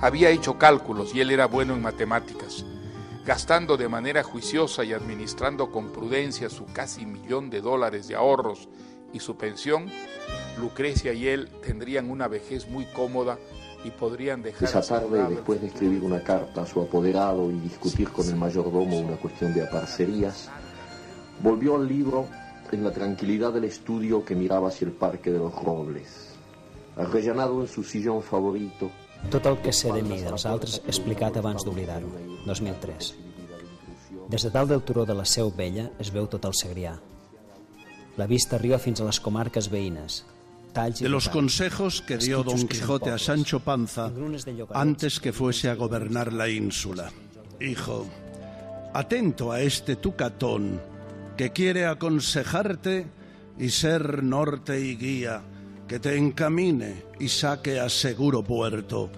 Había hecho cálculos y él era bueno en matemáticas. Gastando de manera juiciosa y administrando con prudencia su casi millón de dólares de ahorros y su pensión, Lucrecia y él tendrían una vejez muy cómoda y podrían dejar... Esa tarde, después de escribir una carta a su apoderado y discutir con el mayordomo una cuestión de aparcerías, volvió al libro en la tranquilidad del estudio que miraba hacia el Parque de los Robles. Arrellanado en su sillón favorito... Tot el que sé de mi dels altres explicat abans d'oblidar-ho. 2003. Des de dalt del turó de la Seu Vella es veu tot el Segrià. La vista arriba fins a les comarques veïnes, de los consejos que dio Don Quijote a Sancho Panza antes que fuese a gobernar la ínsula. Hijo, atento a este tucatón que quiere aconsejarte y ser norte y guía, que te encamine y saque a seguro puerto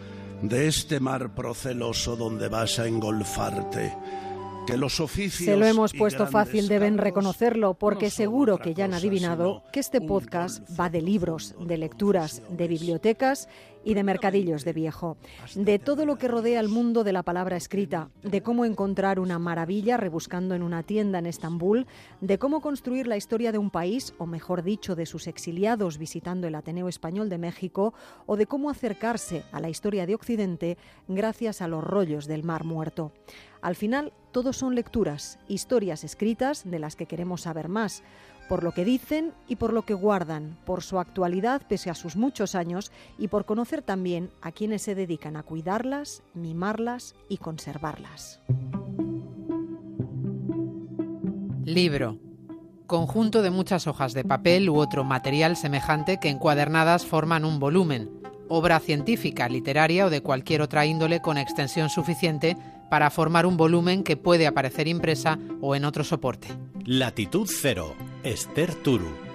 de este mar proceloso donde vas a engolfarte se lo hemos puesto fácil, deben reconocerlo, porque seguro que ya han adivinado que este podcast va de libros, de lecturas, de bibliotecas y de mercadillos de viejo, de todo lo que rodea el mundo de la palabra escrita, de cómo encontrar una maravilla rebuscando en una tienda en Estambul, de cómo construir la historia de un país, o mejor dicho, de sus exiliados visitando el Ateneo Español de México, o de cómo acercarse a la historia de Occidente gracias a los rollos del Mar Muerto. Al final, todos son lecturas, historias escritas de las que queremos saber más, por lo que dicen y por lo que guardan, por su actualidad pese a sus muchos años y por conocer también a quienes se dedican a cuidarlas, mimarlas y conservarlas. Libro. Conjunto de muchas hojas de papel u otro material semejante que encuadernadas forman un volumen, obra científica, literaria o de cualquier otra índole con extensión suficiente para formar un volumen que puede aparecer impresa o en otro soporte. Latitud Cero, Esther Turu.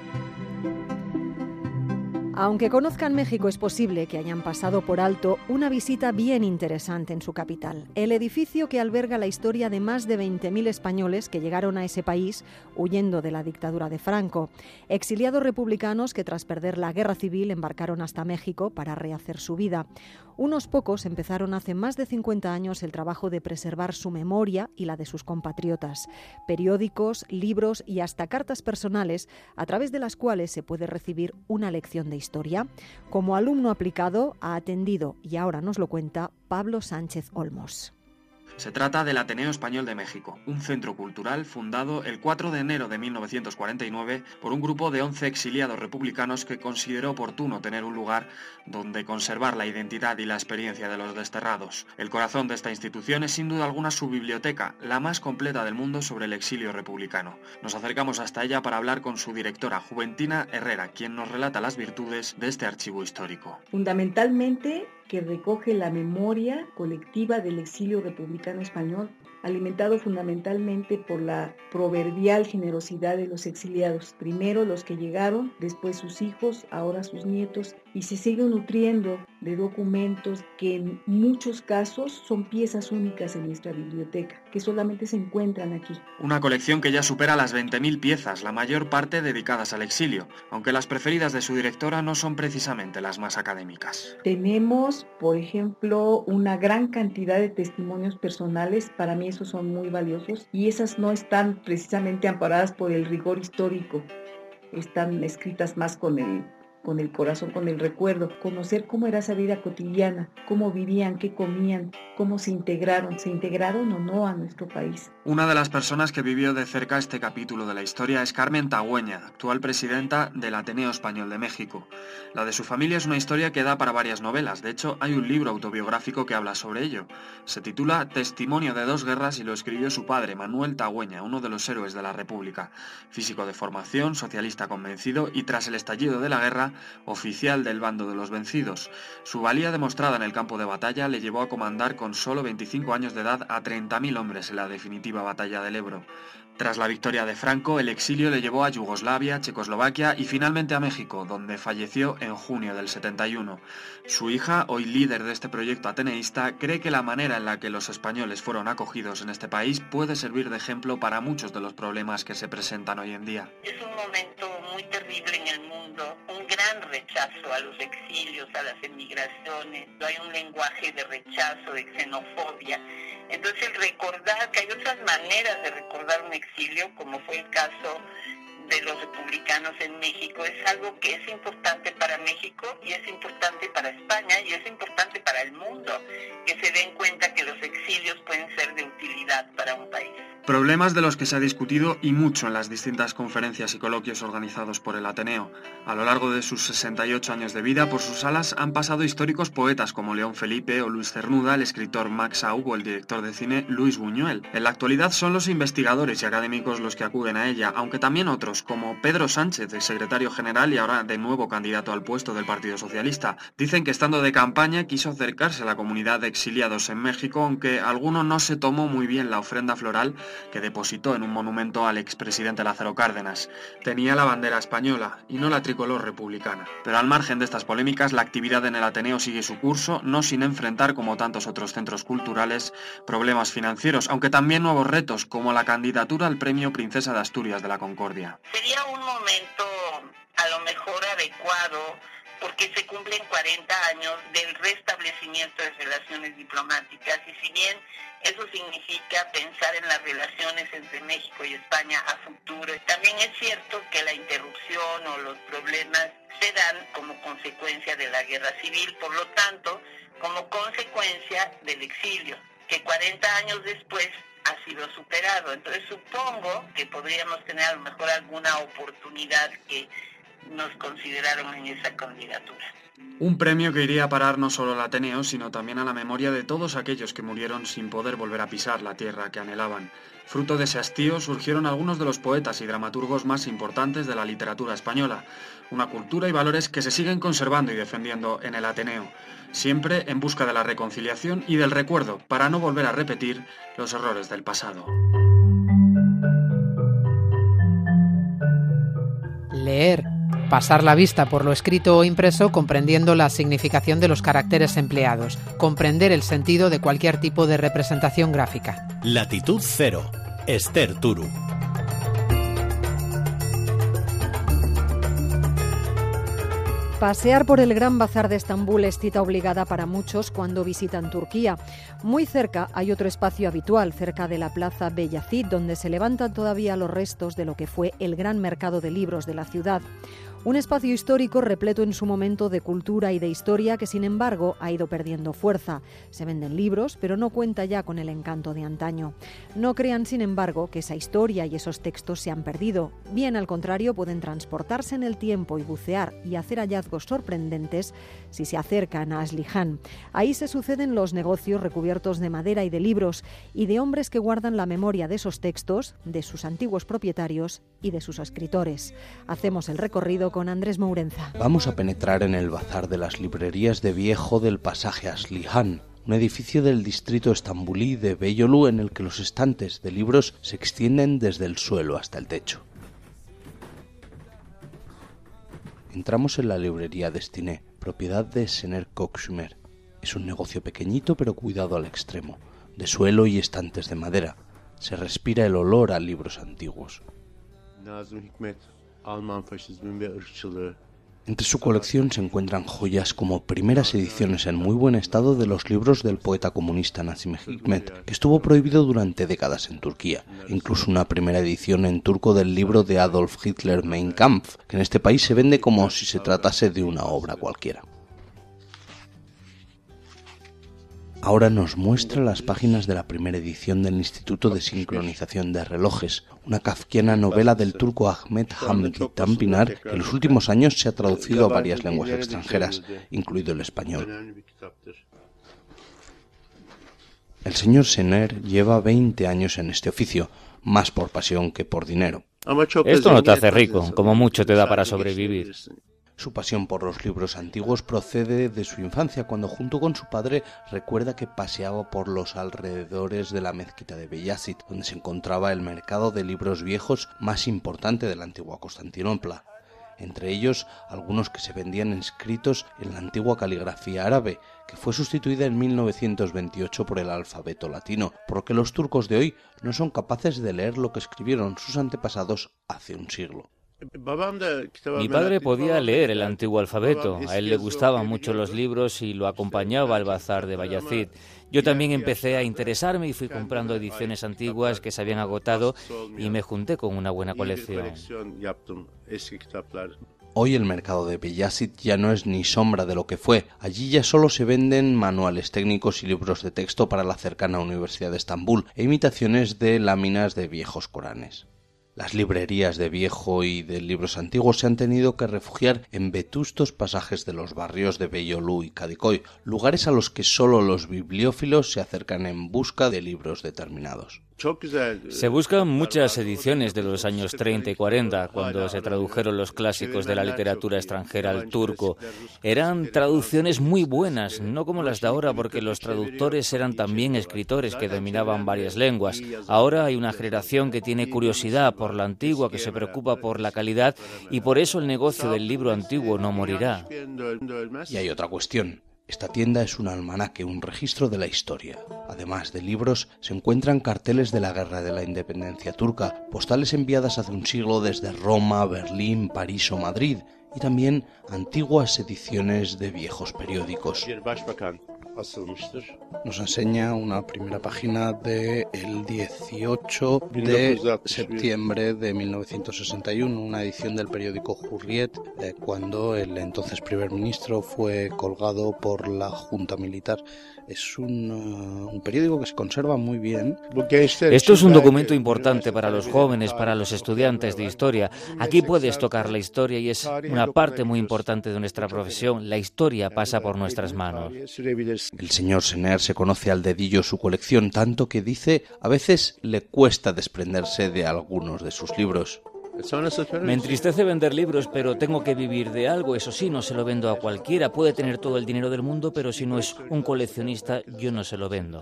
Aunque conozcan México, es posible que hayan pasado por alto una visita bien interesante en su capital, el edificio que alberga la historia de más de 20.000 españoles que llegaron a ese país huyendo de la dictadura de Franco, exiliados republicanos que tras perder la guerra civil embarcaron hasta México para rehacer su vida. Unos pocos empezaron hace más de 50 años el trabajo de preservar su memoria y la de sus compatriotas, periódicos, libros y hasta cartas personales a través de las cuales se puede recibir una lección de historia historia. Como alumno aplicado ha atendido, y ahora nos lo cuenta, Pablo Sánchez Olmos. Se trata del Ateneo Español de México, un centro cultural fundado el 4 de enero de 1949 por un grupo de 11 exiliados republicanos que consideró oportuno tener un lugar donde conservar la identidad y la experiencia de los desterrados. El corazón de esta institución es sin duda alguna su biblioteca, la más completa del mundo sobre el exilio republicano. Nos acercamos hasta ella para hablar con su directora, Juventina Herrera, quien nos relata las virtudes de este archivo histórico. Fundamentalmente que recoge la memoria colectiva del exilio republicano español alimentado fundamentalmente por la proverbial generosidad de los exiliados, primero los que llegaron, después sus hijos, ahora sus nietos, y se sigue nutriendo de documentos que en muchos casos son piezas únicas en nuestra biblioteca, que solamente se encuentran aquí. Una colección que ya supera las 20.000 piezas, la mayor parte dedicadas al exilio, aunque las preferidas de su directora no son precisamente las más académicas. Tenemos, por ejemplo, una gran cantidad de testimonios personales, para mí esos son muy valiosos, y esas no están precisamente amparadas por el rigor histórico, están escritas más con el con el corazón, con el recuerdo, conocer cómo era esa vida cotidiana, cómo vivían, qué comían, cómo se integraron, se integraron o no a nuestro país. Una de las personas que vivió de cerca este capítulo de la historia es Carmen Tagüeña, actual presidenta del Ateneo Español de México. La de su familia es una historia que da para varias novelas, de hecho hay un libro autobiográfico que habla sobre ello. Se titula Testimonio de dos guerras y lo escribió su padre, Manuel Tagüeña, uno de los héroes de la República, físico de formación, socialista convencido y tras el estallido de la guerra, oficial del bando de los vencidos. Su valía demostrada en el campo de batalla le llevó a comandar con solo 25 años de edad a 30.000 hombres en la definitiva batalla del Ebro. Tras la victoria de Franco, el exilio le llevó a Yugoslavia, Checoslovaquia y finalmente a México, donde falleció en junio del 71. Su hija, hoy líder de este proyecto ateneísta, cree que la manera en la que los españoles fueron acogidos en este país puede servir de ejemplo para muchos de los problemas que se presentan hoy en día. Es un momento muy terrible en el mundo, un gran rechazo a los exilios, a las emigraciones, hay un lenguaje de rechazo, de xenofobia entonces recordar que hay otras maneras de recordar un exilio, como fue el caso de los republicanos en México, es algo que es importante para México y es importante para España y es importante para el mundo, que se den cuenta que los exilios pueden ser de utilidad. Problemas de los que se ha discutido y mucho en las distintas conferencias y coloquios organizados por el Ateneo. A lo largo de sus 68 años de vida, por sus alas han pasado históricos poetas como León Felipe o Luis Cernuda, el escritor Max Aub o el director de cine Luis Buñuel. En la actualidad son los investigadores y académicos los que acuden a ella, aunque también otros, como Pedro Sánchez, el secretario general y ahora de nuevo candidato al puesto del Partido Socialista. Dicen que estando de campaña quiso acercarse a la comunidad de exiliados en México, aunque alguno no se tomó muy bien la ofrenda floral que depositó en un monumento al expresidente Lázaro Cárdenas. Tenía la bandera española y no la tricolor republicana. Pero al margen de estas polémicas, la actividad en el Ateneo sigue su curso, no sin enfrentar, como tantos otros centros culturales, problemas financieros, aunque también nuevos retos, como la candidatura al Premio Princesa de Asturias de la Concordia. Sería un momento a lo mejor adecuado porque se cumplen 40 años del restablecimiento de relaciones diplomáticas y si bien eso significa pensar en las relaciones entre México y España a futuro, también es cierto que la interrupción o los problemas se dan como consecuencia de la guerra civil, por lo tanto, como consecuencia del exilio, que 40 años después ha sido superado. Entonces supongo que podríamos tener a lo mejor alguna oportunidad que nos consideraron en esa candidatura. Un premio que iría a parar no solo al Ateneo, sino también a la memoria de todos aquellos que murieron sin poder volver a pisar la tierra que anhelaban. Fruto de ese hastío surgieron algunos de los poetas y dramaturgos más importantes de la literatura española, una cultura y valores que se siguen conservando y defendiendo en el Ateneo, siempre en busca de la reconciliación y del recuerdo para no volver a repetir los errores del pasado. Leer Pasar la vista por lo escrito o impreso comprendiendo la significación de los caracteres empleados. Comprender el sentido de cualquier tipo de representación gráfica. Latitud cero. Esther Turu. Pasear por el Gran Bazar de Estambul es cita obligada para muchos cuando visitan Turquía. Muy cerca hay otro espacio habitual, cerca de la Plaza Beyazid, donde se levantan todavía los restos de lo que fue el gran mercado de libros de la ciudad. Un espacio histórico repleto en su momento de cultura y de historia que sin embargo ha ido perdiendo fuerza. Se venden libros, pero no cuenta ya con el encanto de antaño. No crean sin embargo que esa historia y esos textos se han perdido. Bien al contrario, pueden transportarse en el tiempo y bucear y hacer hallazgos sorprendentes si se acercan a Aslihan. Ahí se suceden los negocios recubiertos de madera y de libros y de hombres que guardan la memoria de esos textos, de sus antiguos propietarios y de sus escritores. Hacemos el recorrido con Andrés Mourenza. Vamos a penetrar en el bazar de las librerías de viejo del pasaje Aslihan, un edificio del distrito estambulí de Beyolú en el que los estantes de libros se extienden desde el suelo hasta el techo. Entramos en la librería Destiné, propiedad de Sener Koksmer. Es un negocio pequeñito pero cuidado al extremo, de suelo y estantes de madera. Se respira el olor a libros antiguos. Entre su colección se encuentran joyas como primeras ediciones en muy buen estado de los libros del poeta comunista Nazim Hikmet, que estuvo prohibido durante décadas en Turquía, incluso una primera edición en turco del libro de Adolf Hitler Mein Kampf, que en este país se vende como si se tratase de una obra cualquiera. Ahora nos muestra las páginas de la primera edición del Instituto de Sincronización de Relojes, una kafkiana novela del turco Ahmet Hamdi Tanpınar que en los últimos años se ha traducido a varias lenguas extranjeras, incluido el español. El señor Sener lleva 20 años en este oficio, más por pasión que por dinero. Esto no te hace rico, como mucho te da para sobrevivir. Su pasión por los libros antiguos procede de su infancia, cuando junto con su padre recuerda que paseaba por los alrededores de la mezquita de Beyazid, donde se encontraba el mercado de libros viejos más importante de la antigua Constantinopla entre ellos algunos que se vendían escritos en la antigua caligrafía árabe, que fue sustituida en 1928 por el alfabeto latino, porque los turcos de hoy no son capaces de leer lo que escribieron sus antepasados hace un siglo. Mi padre podía leer el antiguo alfabeto, a él le gustaban mucho los libros y lo acompañaba al bazar de Bayazid. Yo también empecé a interesarme y fui comprando ediciones antiguas que se habían agotado y me junté con una buena colección. Hoy el mercado de Beyazid ya no es ni sombra de lo que fue. Allí ya solo se venden manuales técnicos y libros de texto para la cercana Universidad de Estambul e imitaciones de láminas de viejos Coranes. Las librerías de viejo y de libros antiguos se han tenido que refugiar en vetustos pasajes de los barrios de Bellolú y Cadicoy, lugares a los que solo los bibliófilos se acercan en busca de libros determinados. Se buscan muchas ediciones de los años 30 y 40, cuando se tradujeron los clásicos de la literatura extranjera al turco. Eran traducciones muy buenas, no como las de ahora, porque los traductores eran también escritores que dominaban varias lenguas. Ahora hay una generación que tiene curiosidad por la antigua, que se preocupa por la calidad, y por eso el negocio del libro antiguo no morirá. Y hay otra cuestión. Esta tienda es un almanaque, un registro de la historia. Además de libros, se encuentran carteles de la Guerra de la Independencia turca, postales enviadas hace un siglo desde Roma, Berlín, París o Madrid, y también antiguas ediciones de viejos periódicos. Nos enseña una primera página del el 18 de septiembre de 1961, una edición del periódico Jurriet, eh, cuando el entonces primer ministro fue colgado por la Junta Militar es un, uh, un, periódico que se conserva muy bien. Esto es un documento importante para los jóvenes, para los estudiantes de historia. Aquí puedes tocar la historia y es una parte muy importante de nuestra profesión. La historia pasa por nuestras manos. El señor Sener se conoce al dedillo su colección, tanto que dice a veces le cuesta desprenderse de algunos de sus libros. Me entristece vender libros, pero tengo que vivir de algo. Eso sí, no se lo vendo a cualquiera. Puede tener todo el dinero del mundo, pero si no es un coleccionista, yo no se lo vendo.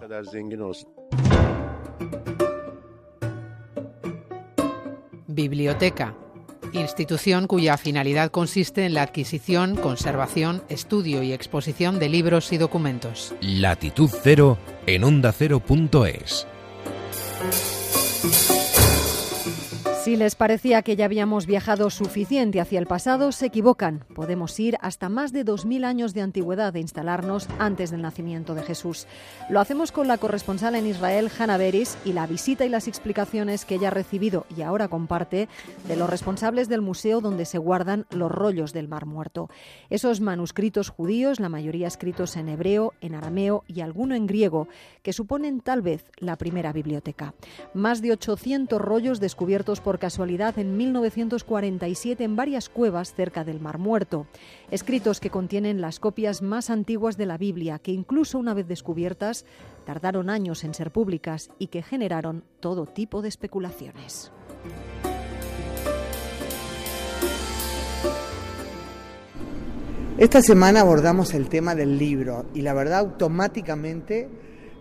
Biblioteca. Institución cuya finalidad consiste en la adquisición, conservación, estudio y exposición de libros y documentos. Latitud Cero en onda. Si les parecía que ya habíamos viajado suficiente hacia el pasado, se equivocan. Podemos ir hasta más de 2.000 años de antigüedad e instalarnos antes del nacimiento de Jesús. Lo hacemos con la corresponsal en Israel, Hannah Beris, y la visita y las explicaciones que ella ha recibido y ahora comparte de los responsables del museo donde se guardan los rollos del Mar Muerto. Esos manuscritos judíos, la mayoría escritos en hebreo, en arameo y alguno en griego, que suponen tal vez la primera biblioteca. Más de 800 rollos descubiertos por casualidad en 1947 en varias cuevas cerca del Mar Muerto, escritos que contienen las copias más antiguas de la Biblia, que incluso una vez descubiertas tardaron años en ser públicas y que generaron todo tipo de especulaciones. Esta semana abordamos el tema del libro y la verdad automáticamente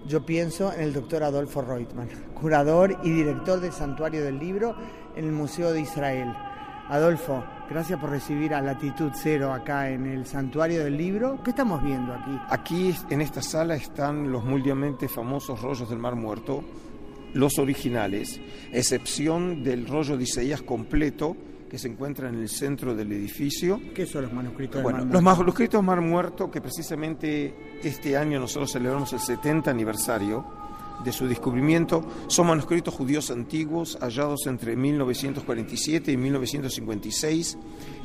yo pienso en el doctor Adolfo Reutemann, curador y director del Santuario del Libro en el Museo de Israel. Adolfo, gracias por recibir a Latitud Cero acá en el Santuario del Libro. ¿Qué estamos viendo aquí? Aquí en esta sala están los mundialmente famosos rollos del Mar Muerto, los originales, excepción del rollo de Isaías completo que se encuentra en el centro del edificio. ¿Qué son los manuscritos del bueno, Mar Muerto? Los manuscritos Mar Muerto, que precisamente este año nosotros celebramos el 70 aniversario de su descubrimiento, son manuscritos judíos antiguos hallados entre 1947 y 1956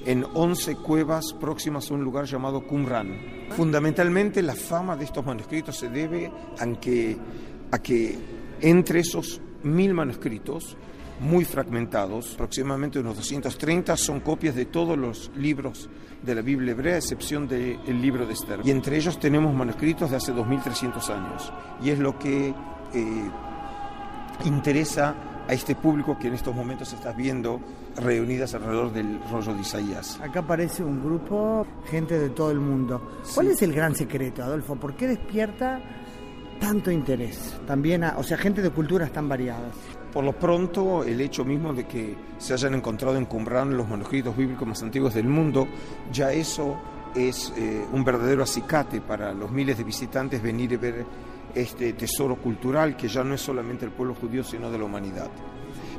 en 11 cuevas próximas a un lugar llamado Qumran. Fundamentalmente la fama de estos manuscritos se debe a que, a que entre esos mil manuscritos muy fragmentados, aproximadamente unos 230, son copias de todos los libros de la Biblia hebrea, a excepción del libro de Esther. Y entre ellos tenemos manuscritos de hace 2300 años. Y es lo que eh, interesa a este público que en estos momentos estás viendo reunidas alrededor del rollo de Isaías. Acá aparece un grupo, gente de todo el mundo. ¿Cuál es el gran secreto, Adolfo? ¿Por qué despierta tanto interés? También, o sea, gente de culturas tan variadas. Por lo pronto, el hecho mismo de que se hayan encontrado en Qumran los manuscritos bíblicos más antiguos del mundo, ya eso es eh, un verdadero acicate para los miles de visitantes venir y ver este tesoro cultural que ya no es solamente el pueblo judío, sino de la humanidad.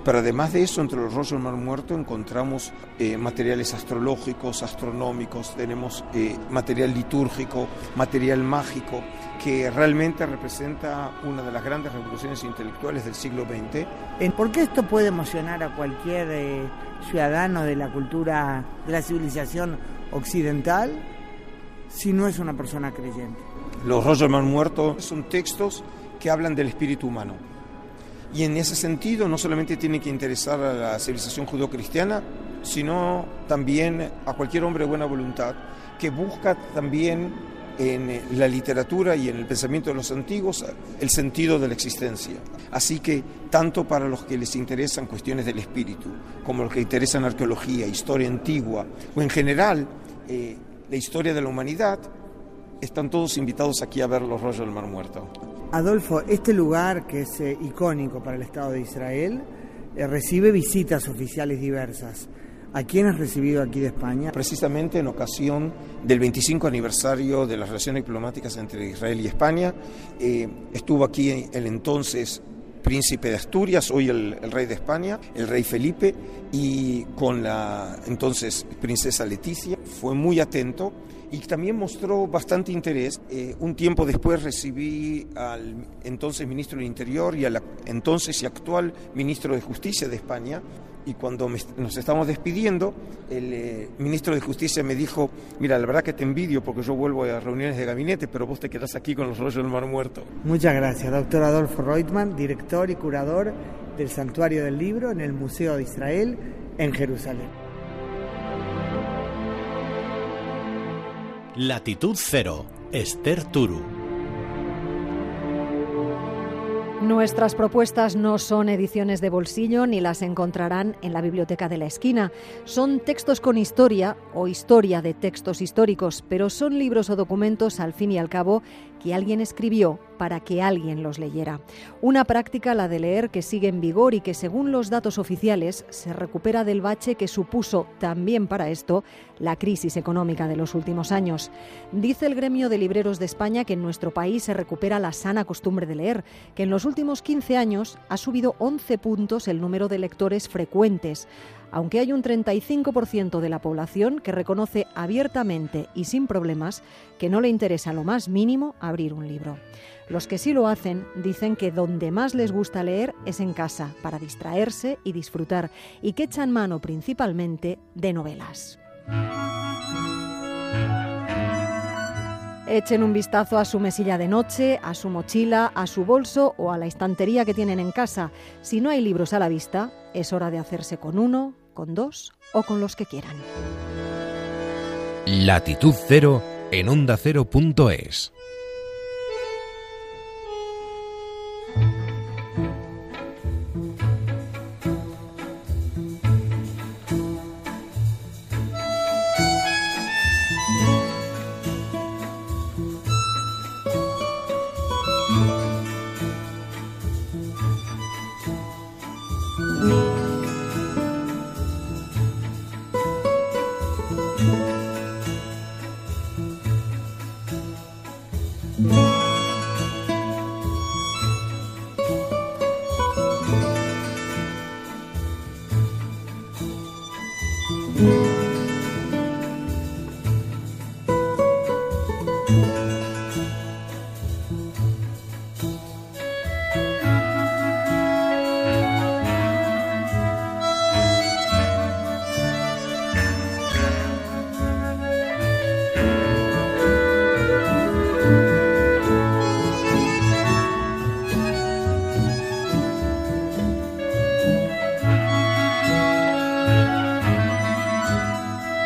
Pero además de eso, entre los rollos del Mar Muerto encontramos eh, materiales astrológicos, astronómicos, tenemos eh, material litúrgico, material mágico, que realmente representa una de las grandes revoluciones intelectuales del siglo XX. ¿Por qué esto puede emocionar a cualquier eh, ciudadano de la cultura, de la civilización occidental, si no es una persona creyente? Los rollos del Mar Muerto son textos que hablan del espíritu humano. Y en ese sentido no solamente tiene que interesar a la civilización judeocristiana, sino también a cualquier hombre de buena voluntad que busca también en la literatura y en el pensamiento de los antiguos el sentido de la existencia. Así que tanto para los que les interesan cuestiones del espíritu, como los que interesan arqueología, historia antigua o en general eh, la historia de la humanidad, están todos invitados aquí a ver los rollos del Mar Muerto. Adolfo, este lugar que es eh, icónico para el Estado de Israel eh, recibe visitas oficiales diversas. ¿A quién has recibido aquí de España? Precisamente en ocasión del 25 aniversario de las relaciones diplomáticas entre Israel y España, eh, estuvo aquí el entonces príncipe de Asturias, hoy el, rey de España, el rey Felipe, y con la entonces princesa Leticia. Fue muy atento y también mostró bastante interés. Eh, un tiempo después recibí al entonces ministro del Interior y al entonces y actual ministro de Justicia de España. Y cuando nos estamos despidiendo, el eh, ministro de Justicia me dijo, mira, la verdad que te envidio porque yo vuelvo a reuniones de gabinete, pero vos te quedás aquí con los rollos del mar muerto. Muchas gracias, doctor Adolfo Reutemann, director y curador del Santuario del Libro en el Museo de Israel en Jerusalén. Latitud Cero, Esther Turu. Nuestras propuestas no son ediciones de bolsillo ni las encontrarán en la biblioteca de la esquina. Son textos con historia o historia de textos históricos, pero son libros o documentos al fin y al cabo que alguien escribió para que alguien los leyera. Una práctica, la de leer, que sigue en vigor y que, según los datos oficiales, se recupera del bache que supuso también para esto la crisis económica de los últimos años. Dice el gremio de libreros de España que en nuestro país se recupera la sana costumbre de leer, que en los últimos 15 años ha subido 11 puntos el número de lectores frecuentes aunque hay un 35% de la población que reconoce abiertamente y sin problemas que no le interesa lo más mínimo abrir un libro. Los que sí lo hacen dicen que donde más les gusta leer es en casa, para distraerse y disfrutar, y que echan mano principalmente de novelas. Echen un vistazo a su mesilla de noche, a su mochila, a su bolso o a la estantería que tienen en casa. Si no hay libros a la vista, es hora de hacerse con uno, con dos o con los que quieran. Latitud Cero en onda